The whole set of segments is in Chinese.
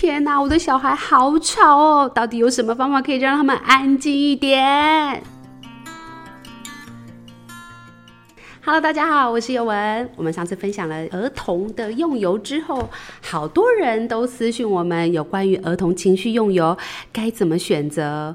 天哪，我的小孩好吵哦！到底有什么方法可以让他们安静一点？Hello，大家好，我是尤文。我们上次分享了儿童的用油之后，好多人都私讯我们有关于儿童情绪用油该怎么选择。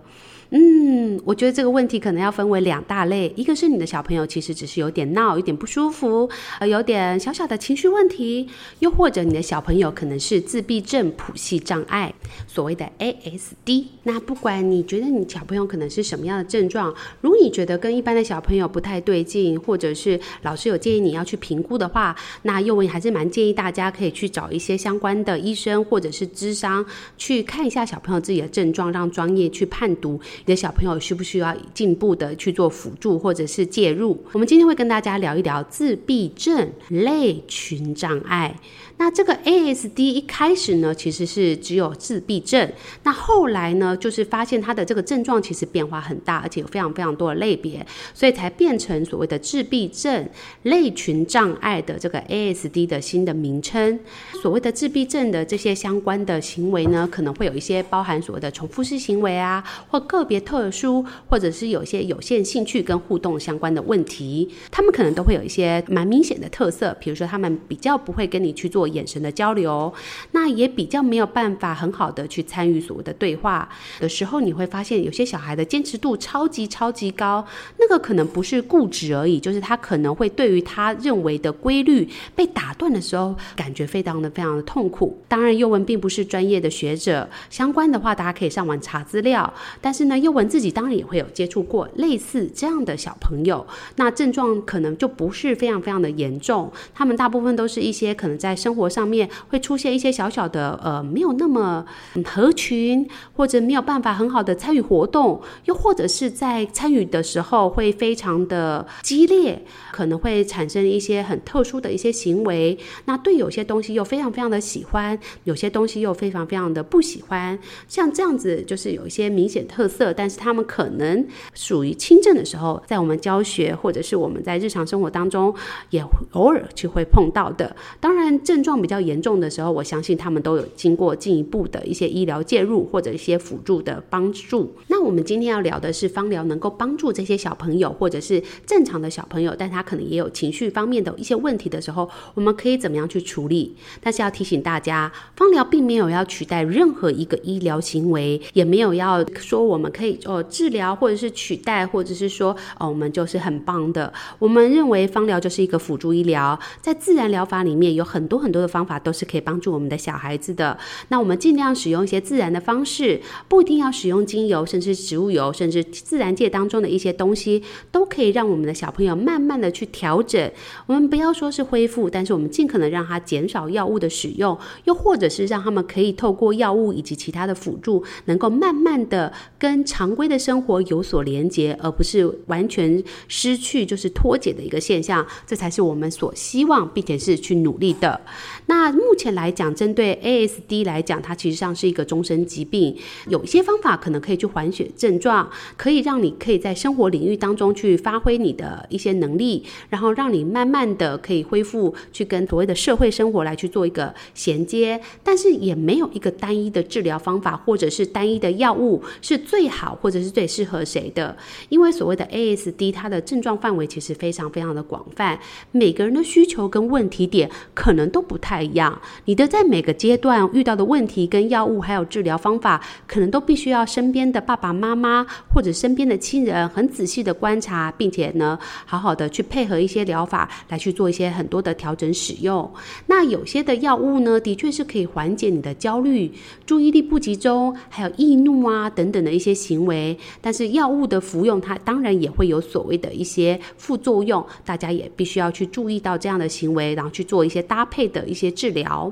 嗯，我觉得这个问题可能要分为两大类，一个是你的小朋友其实只是有点闹，有点不舒服，呃，有点小小的情绪问题，又或者你的小朋友可能是自闭症谱系障碍，所谓的 ASD。那不管你觉得你小朋友可能是什么样的症状，如果你觉得跟一般的小朋友不太对劲，或者是老师有建议你要去评估的话，那宥雯还是蛮建议大家可以去找一些相关的医生或者是咨商去看一下小朋友自己的症状，让专业去判读。你的小朋友需不需要进一步的去做辅助或者是介入？我们今天会跟大家聊一聊自闭症类群障碍。那这个 ASD 一开始呢，其实是只有自闭症。那后来呢，就是发现它的这个症状其实变化很大，而且有非常非常多的类别，所以才变成所谓的自闭症类群障碍的这个 ASD 的新的名称。所谓的自闭症的这些相关的行为呢，可能会有一些包含所谓的重复式行为啊，或个别特殊，或者是有些有限兴趣跟互动相关的问题，他们可能都会有一些蛮明显的特色，比如说他们比较不会跟你去做。眼神的交流，那也比较没有办法很好的去参与所谓的对话的时候，你会发现有些小孩的坚持度超级超级高，那个可能不是固执而已，就是他可能会对于他认为的规律被打断的时候，感觉非常的非常的痛苦。当然，幼文并不是专业的学者，相关的话大家可以上网查资料。但是呢，幼文自己当然也会有接触过类似这样的小朋友，那症状可能就不是非常非常的严重，他们大部分都是一些可能在生生活上面会出现一些小小的呃，没有那么合群，或者没有办法很好的参与活动，又或者是在参与的时候会非常的激烈，可能会产生一些很特殊的一些行为。那对有些东西又非常非常的喜欢，有些东西又非常非常的不喜欢。像这样子就是有一些明显特色，但是他们可能属于轻症的时候，在我们教学或者是我们在日常生活当中也偶尔就会碰到的。当然症状比较严重的时候，我相信他们都有经过进一步的一些医疗介入或者一些辅助的帮助。那我们今天要聊的是芳疗能够帮助这些小朋友或者是正常的小朋友，但他可能也有情绪方面的一些问题的时候，我们可以怎么样去处理？但是要提醒大家，芳疗并没有要取代任何一个医疗行为，也没有要说我们可以哦治疗或者是取代，或者是说哦我们就是很棒的。我们认为芳疗就是一个辅助医疗，在自然疗法里面有很多很的方法。都是可以帮助我们的小孩子的。那我们尽量使用一些自然的方式，不一定要使用精油，甚至植物油，甚至自然界当中的一些东西，都可以让我们的小朋友慢慢的去调整。我们不要说是恢复，但是我们尽可能让他减少药物的使用，又或者是让他们可以透过药物以及其他的辅助，能够慢慢的跟常规的生活有所连接，而不是完全失去，就是脱节的一个现象。这才是我们所希望，并且是去努力的。那目前来讲，针对 ASD 来讲，它其实上是一个终身疾病。有一些方法可能可以去缓解症状，可以让你可以在生活领域当中去发挥你的一些能力，然后让你慢慢的可以恢复去跟所谓的社会生活来去做一个衔接。但是也没有一个单一的治疗方法，或者是单一的药物是最好或者是最适合谁的。因为所谓的 ASD，它的症状范围其实非常非常的广泛，每个人的需求跟问题点可能都不不太一。样，你的在每个阶段遇到的问题跟药物还有治疗方法，可能都必须要身边的爸爸妈妈或者身边的亲人很仔细的观察，并且呢，好好的去配合一些疗法来去做一些很多的调整使用。那有些的药物呢，的确是可以缓解你的焦虑、注意力不集中，还有易怒啊等等的一些行为。但是药物的服用，它当然也会有所谓的一些副作用，大家也必须要去注意到这样的行为，然后去做一些搭配的一些治疗。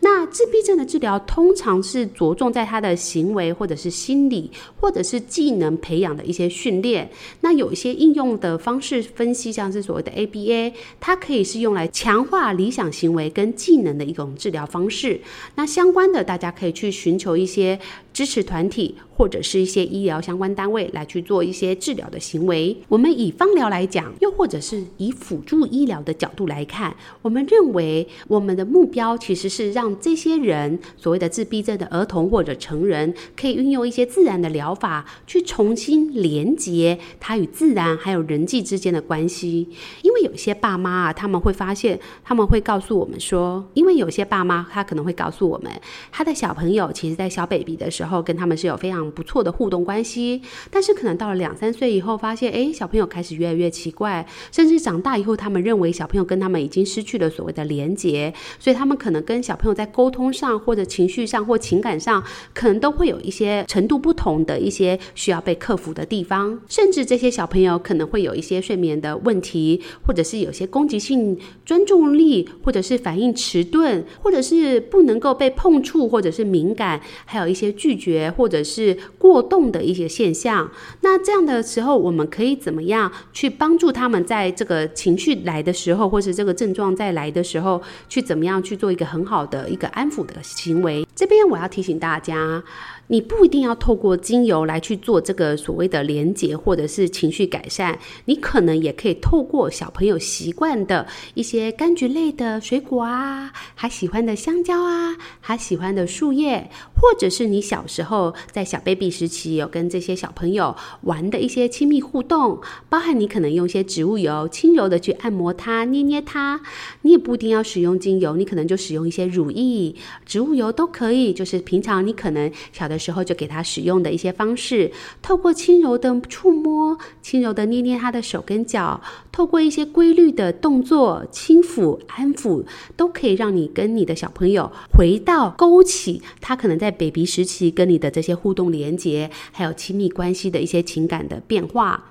那自闭症的治疗通常是着重在他的行为，或者是心理，或者是技能培养的一些训练。那有一些应用的方式分析，像是所谓的 ABA，它可以是用来强化理想行为跟技能的一种治疗方式。那相关的，大家可以去寻求一些支持团体。或者是一些医疗相关单位来去做一些治疗的行为。我们以芳疗来讲，又或者是以辅助医疗的角度来看，我们认为我们的目标其实是让这些人所谓的自闭症的儿童或者成人，可以运用一些自然的疗法，去重新连接他与自然还有人际之间的关系。因为有些爸妈啊，他们会发现，他们会告诉我们说，因为有些爸妈他可能会告诉我们，他的小朋友其实在小 baby 的时候跟他们是有非常不错的互动关系，但是可能到了两三岁以后，发现哎，小朋友开始越来越奇怪，甚至长大以后，他们认为小朋友跟他们已经失去了所谓的连接，所以他们可能跟小朋友在沟通上，或者情绪上，或情感上，可能都会有一些程度不同的一些需要被克服的地方，甚至这些小朋友可能会有一些睡眠的问题，或者是有些攻击性专注力，或者是反应迟钝，或者是不能够被碰触，或者是敏感，还有一些拒绝或者是过动的一些现象。那这样的时候，我们可以怎么样去帮助他们在这个情绪来的时候，或是这个症状再来的时候，去怎么样去做一个很好的一个安抚的行为？这边我要提醒大家。你不一定要透过精油来去做这个所谓的连接或者是情绪改善，你可能也可以透过小朋友习惯的一些柑橘类的水果啊，还喜欢的香蕉啊，还喜欢的树叶，或者是你小时候在小 baby 时期有跟这些小朋友玩的一些亲密互动，包含你可能用一些植物油轻柔的去按摩它、捏捏它，你也不一定要使用精油，你可能就使用一些乳液、植物油都可以，就是平常你可能小的。的时候就给他使用的一些方式，透过轻柔的触摸，轻柔的捏捏他的手跟脚，透过一些规律的动作，轻抚、安抚，都可以让你跟你的小朋友回到勾起他可能在 baby 时期跟你的这些互动连接，还有亲密关系的一些情感的变化。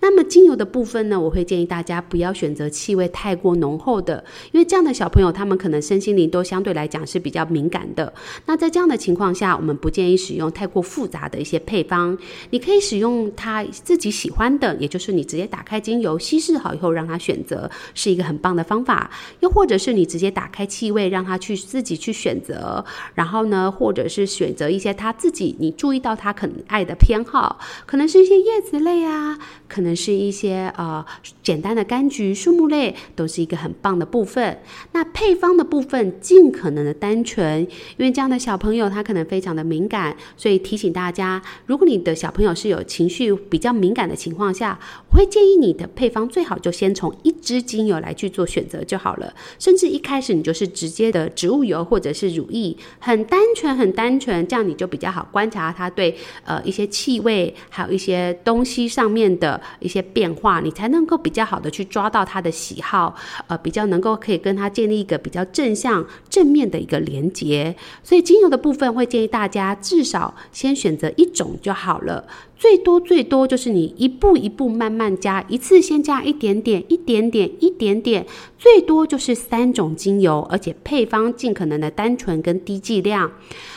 那么精油的部分呢，我会建议大家不要选择气味太过浓厚的，因为这样的小朋友他们可能身心灵都相对来讲是比较敏感的。那在这样的情况下，我们不建议使使用太过复杂的一些配方，你可以使用他自己喜欢的，也就是你直接打开精油稀释好以后让他选择，是一个很棒的方法。又或者是你直接打开气味让他去自己去选择，然后呢，或者是选择一些他自己你注意到他可能爱的偏好，可能是一些叶子类啊，可能是一些呃简单的柑橘树木类，都是一个很棒的部分。那配方的部分尽可能的单纯，因为这样的小朋友他可能非常的敏感。所以提醒大家，如果你的小朋友是有情绪比较敏感的情况下，我会建议你的配方最好就先从一支精油来去做选择就好了。甚至一开始你就是直接的植物油或者是乳液，很单纯很单纯，这样你就比较好观察他对呃一些气味还有一些东西上面的一些变化，你才能够比较好的去抓到他的喜好，呃比较能够可以跟他建立一个比较正向正面的一个连接。所以精油的部分会建议大家至少少。先选择一种就好了。最多最多就是你一步一步慢慢加，一次先加一点点、一点点、一点点，最多就是三种精油，而且配方尽可能的单纯跟低剂量。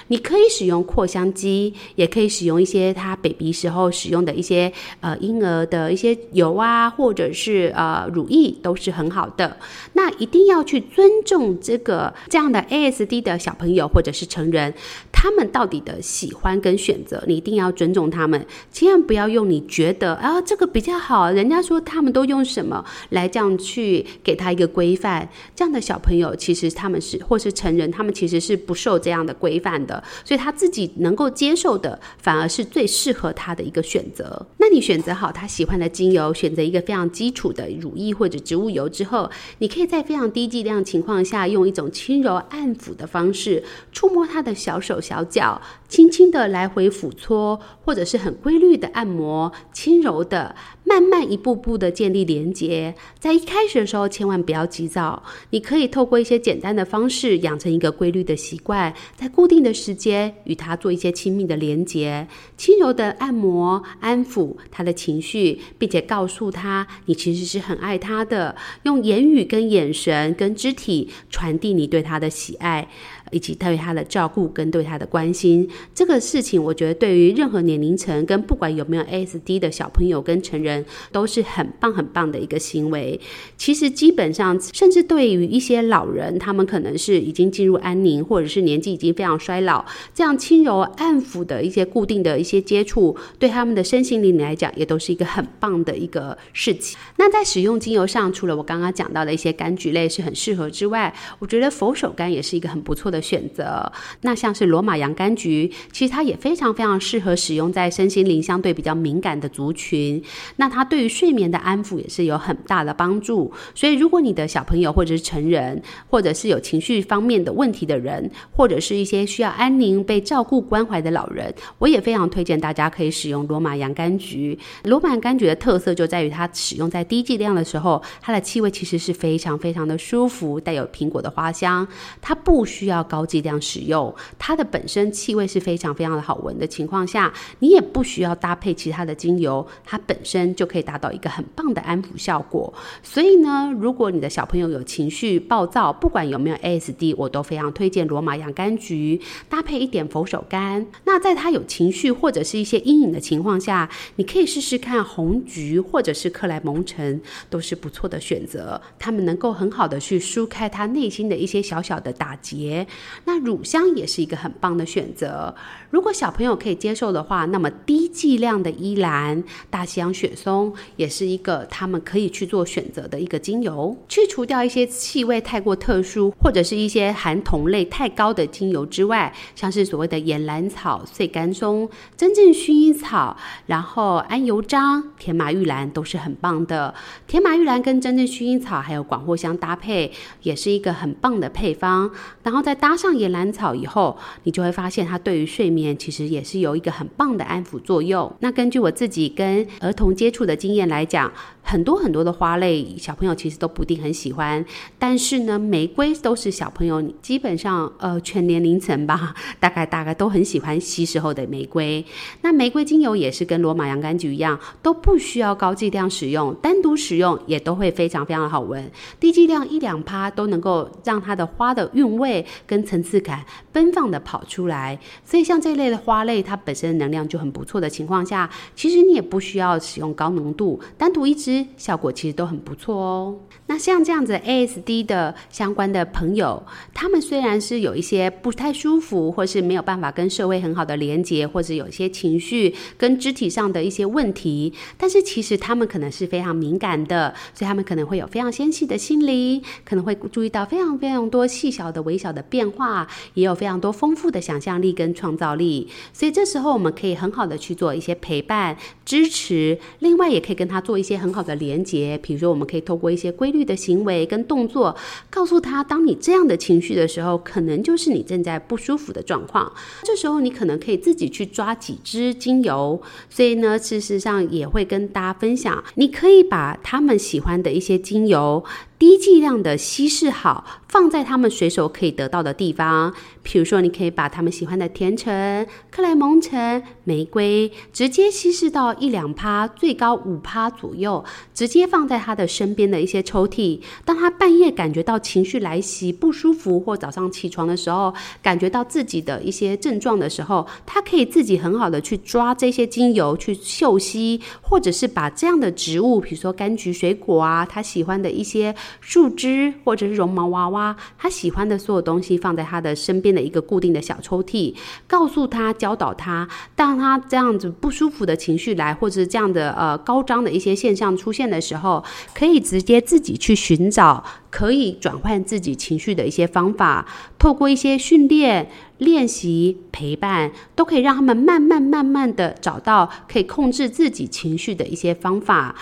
你可以使用扩香机，也可以使用一些他 baby 时候使用的一些呃婴儿的一些油啊，或者是呃乳液，都是很好的。那一定要去尊重这个这样的 ASD 的小朋友或者是成人，他们到底的喜欢跟选择，你一定要尊重他们。千万不要用你觉得啊这个比较好，人家说他们都用什么来这样去给他一个规范。这样的小朋友其实他们是或是成人，他们其实是不受这样的规范的，所以他自己能够接受的反而是最适合他的一个选择。那你选择好他喜欢的精油，选择一个非常基础的乳液或者植物油之后，你可以在非常低剂量情况下，用一种轻柔按抚的方式，触摸他的小手小脚，轻轻的来回抚搓，或者是很规。律的按摩，轻柔的，慢慢一步步的建立连接。在一开始的时候，千万不要急躁。你可以透过一些简单的方式，养成一个规律的习惯，在固定的时间与他做一些亲密的连接，轻柔的按摩、安抚他的情绪，并且告诉他你其实是很爱他的。用言语、跟眼神、跟肢体传递你对他的喜爱。以及对他的照顾跟对他的关心。这个事情，我觉得对于任何年龄层跟不管有没有 ASD 的小朋友跟成人，都是很棒很棒的一个行为。其实基本上，甚至对于一些老人，他们可能是已经进入安宁，或者是年纪已经非常衰老，这样轻柔安抚的一些固定的一些接触，对他们的身心灵来讲，也都是一个很棒的一个事情。那在使用精油上，除了我刚刚讲到的一些柑橘类是很适合之外，我觉得佛手柑也是一个很不错的选择。那像是罗马洋甘菊，其实它也非常非常适合使用在身心灵相对比较敏感的族群。那它对于睡眠的安抚也是有很大的帮助。所以，如果你的小朋友或者是成人，或者是有情绪方面的问题的人，或者是一些需要安宁被照顾关怀的老人，我也非常推荐大家可以使用罗马洋甘菊。罗马洋甘菊的特色就在于它使用在低剂量的时候，它的气味其实是非常非常的舒服，带有苹果的花香。它不需要高剂量使用，它的本身气味是非常非常的好闻的情况下，你也不需要搭配其他的精油，它本身就可以达到一个很棒的安抚效果。所以呢，如果你的小朋友有情绪暴躁，不管有没有 ASD，我都非常推荐罗马洋甘菊搭配一点佛手柑。那在他有情绪或者是一些阴影的情况下，你可以试试看红橘或者是克莱蒙橙，都是不错的选择。他们能够很好的去疏开他内心的一些小小的打结。那乳香也是一个很棒的选择。如果小朋友可以接受的话，那么低剂量的依兰、大西洋雪松也是一个他们可以去做选择的一个精油。去除掉一些气味太过特殊或者是一些含酮类太高的精油之外，像是所谓的岩兰草、碎甘松、真正薰衣草，然后安油樟、甜马玉兰都是很棒的。甜马玉兰跟真正薰衣草还有广藿香搭配，也是一个很棒的配方。然后在搭上野兰草以后，你就会发现它对于睡眠。其实也是有一个很棒的安抚作用。那根据我自己跟儿童接触的经验来讲，很多很多的花类，小朋友其实都不一定很喜欢。但是呢，玫瑰都是小朋友基本上呃全年龄层吧，大概大概都很喜欢吸时候的玫瑰。那玫瑰精油也是跟罗马洋甘菊一样，都不需要高剂量使用，单独使用也都会非常非常的好闻。低剂量一两趴都能够让它的花的韵味跟层次感奔放的跑出来。所以像这类的花类，它本身能量就很不错的情况下，其实你也不需要使用高浓度，单独一支。效果其实都很不错哦。那像这样子 ASD 的相关的朋友，他们虽然是有一些不太舒服，或是没有办法跟社会很好的连接，或者有一些情绪跟肢体上的一些问题，但是其实他们可能是非常敏感的，所以他们可能会有非常纤细的心灵，可能会注意到非常非常多细小的微小的变变化，也有非常多丰富的想象力跟创造力。所以这时候我们可以很好的去做一些陪伴、支持，另外也可以跟他做一些很好的连接，比如说我们可以透过一些规律的行为跟动作，告诉他，当你这样的情绪的时候，可能就是你正在不舒服的状况。这时候你可能可以自己去抓几支精油。所以呢，事实上也会跟大家分享，你可以把他们喜欢的一些精油。低剂量的稀释好，放在他们随手可以得到的地方。比如说，你可以把他们喜欢的甜橙、克莱蒙橙、玫瑰，直接稀释到一两趴，最高五趴左右，直接放在他的身边的一些抽屉。当他半夜感觉到情绪来袭、不舒服，或早上起床的时候，感觉到自己的一些症状的时候，他可以自己很好的去抓这些精油去嗅吸，或者是把这样的植物，比如说柑橘水果啊，他喜欢的一些。树枝或者是绒毛娃娃，他喜欢的所有东西放在他的身边的一个固定的小抽屉，告诉他、教导他，当他这样子不舒服的情绪来，或者是这样的呃高涨的一些现象出现的时候，可以直接自己去寻找可以转换自己情绪的一些方法，透过一些训练、练习、陪伴，都可以让他们慢慢慢慢的找到可以控制自己情绪的一些方法。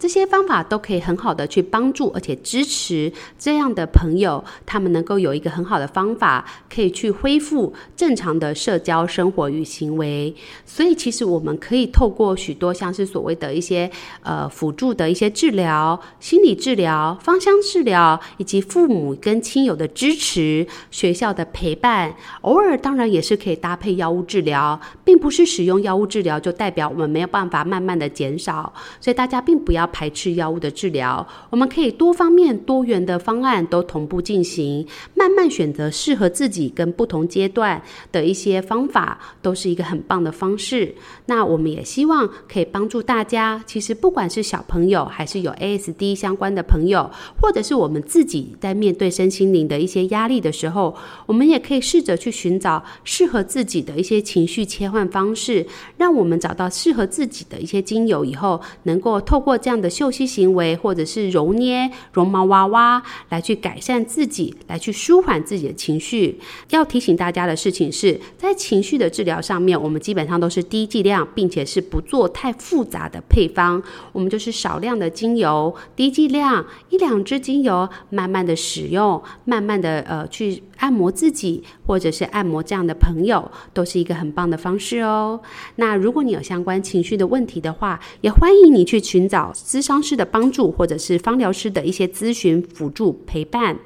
这些方法都可以很好的去帮助，而且支持这样的朋友，他们能够有一个很好的方法，可以去恢复正常的社交生活与行为。所以，其实我们可以透过许多像是所谓的一些呃辅助的一些治疗、心理治疗、芳香治疗，以及父母跟亲友的支持、学校的陪伴，偶尔当然也是可以搭配药物治疗，并不是使用药物治疗就代表我们没有办法慢慢的减少。所以大家并不要。排斥药物的治疗，我们可以多方面、多元的方案都同步进行，慢慢选择适合自己跟不同阶段的一些方法，都是一个很棒的方式。那我们也希望可以帮助大家。其实不管是小朋友，还是有 ASD 相关的朋友，或者是我们自己在面对身心灵的一些压力的时候，我们也可以试着去寻找适合自己的一些情绪切换方式，让我们找到适合自己的一些精油以后，能够透过这样的嗅吸行为，或者是揉捏绒毛娃娃，来去改善自己，来去舒缓自己的情绪。要提醒大家的事情是，在情绪的治疗上面，我们基本上都是低剂量，并且是不做太复杂的配方，我们就是少量的精油，低剂量一两支精油，慢慢的使用，慢慢的呃去。按摩自己，或者是按摩这样的朋友，都是一个很棒的方式哦。那如果你有相关情绪的问题的话，也欢迎你去寻找咨商师的帮助，或者是方疗师的一些咨询辅助陪伴。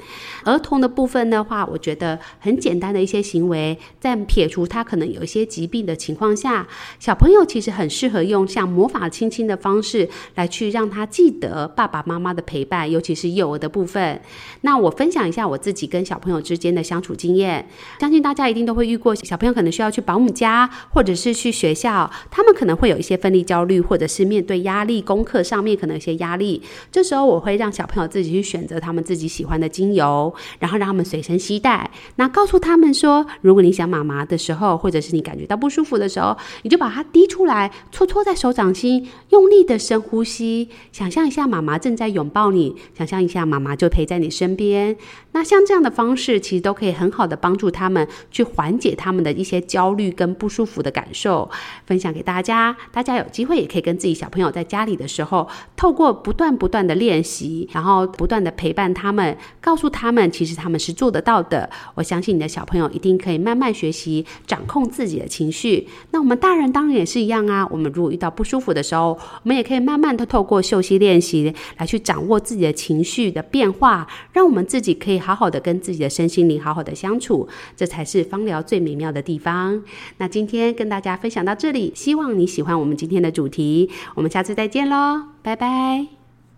儿童的部分的话，我觉得很简单的一些行为，在撇除他可能有一些疾病的情况下，小朋友其实很适合用像魔法亲亲的方式来去让他记得爸爸妈妈的陪伴，尤其是幼儿的部分。那我分享一下我自己跟小朋友之间的相处经验，相信大家一定都会遇过，小朋友可能需要去保姆家，或者是去学校，他们可能会有一些分离焦虑，或者是面对压力，功课上面可能有些压力。这时候我会让小朋友自己去选择他们自己喜欢的精油，然后让他们随身携带。那告诉他们说，如果你想妈妈的时候，或者是你感觉到不舒服的时候，你就把它滴出来，搓搓在手掌心，用力的深呼吸，想象一下妈妈正在拥抱你，想象一下妈妈就陪在你身边。那像这样的方式，其实都。可以很好的帮助他们去缓解他们的一些焦虑跟不舒服的感受，分享给大家。大家有机会也可以跟自己小朋友在家里的时候，透过不断不断的练习，然后不断的陪伴他们，告诉他们其实他们是做得到的。我相信你的小朋友一定可以慢慢学习掌控自己的情绪。那我们大人当然也是一样啊。我们如果遇到不舒服的时候，我们也可以慢慢的透过嗅息练习来去掌握自己的情绪的变化，让我们自己可以好好的跟自己的身心灵好好的相处，这才是芳疗最美妙的地方。那今天跟大家分享到这里，希望你喜欢我们今天的主题。我们下次再见喽，拜拜。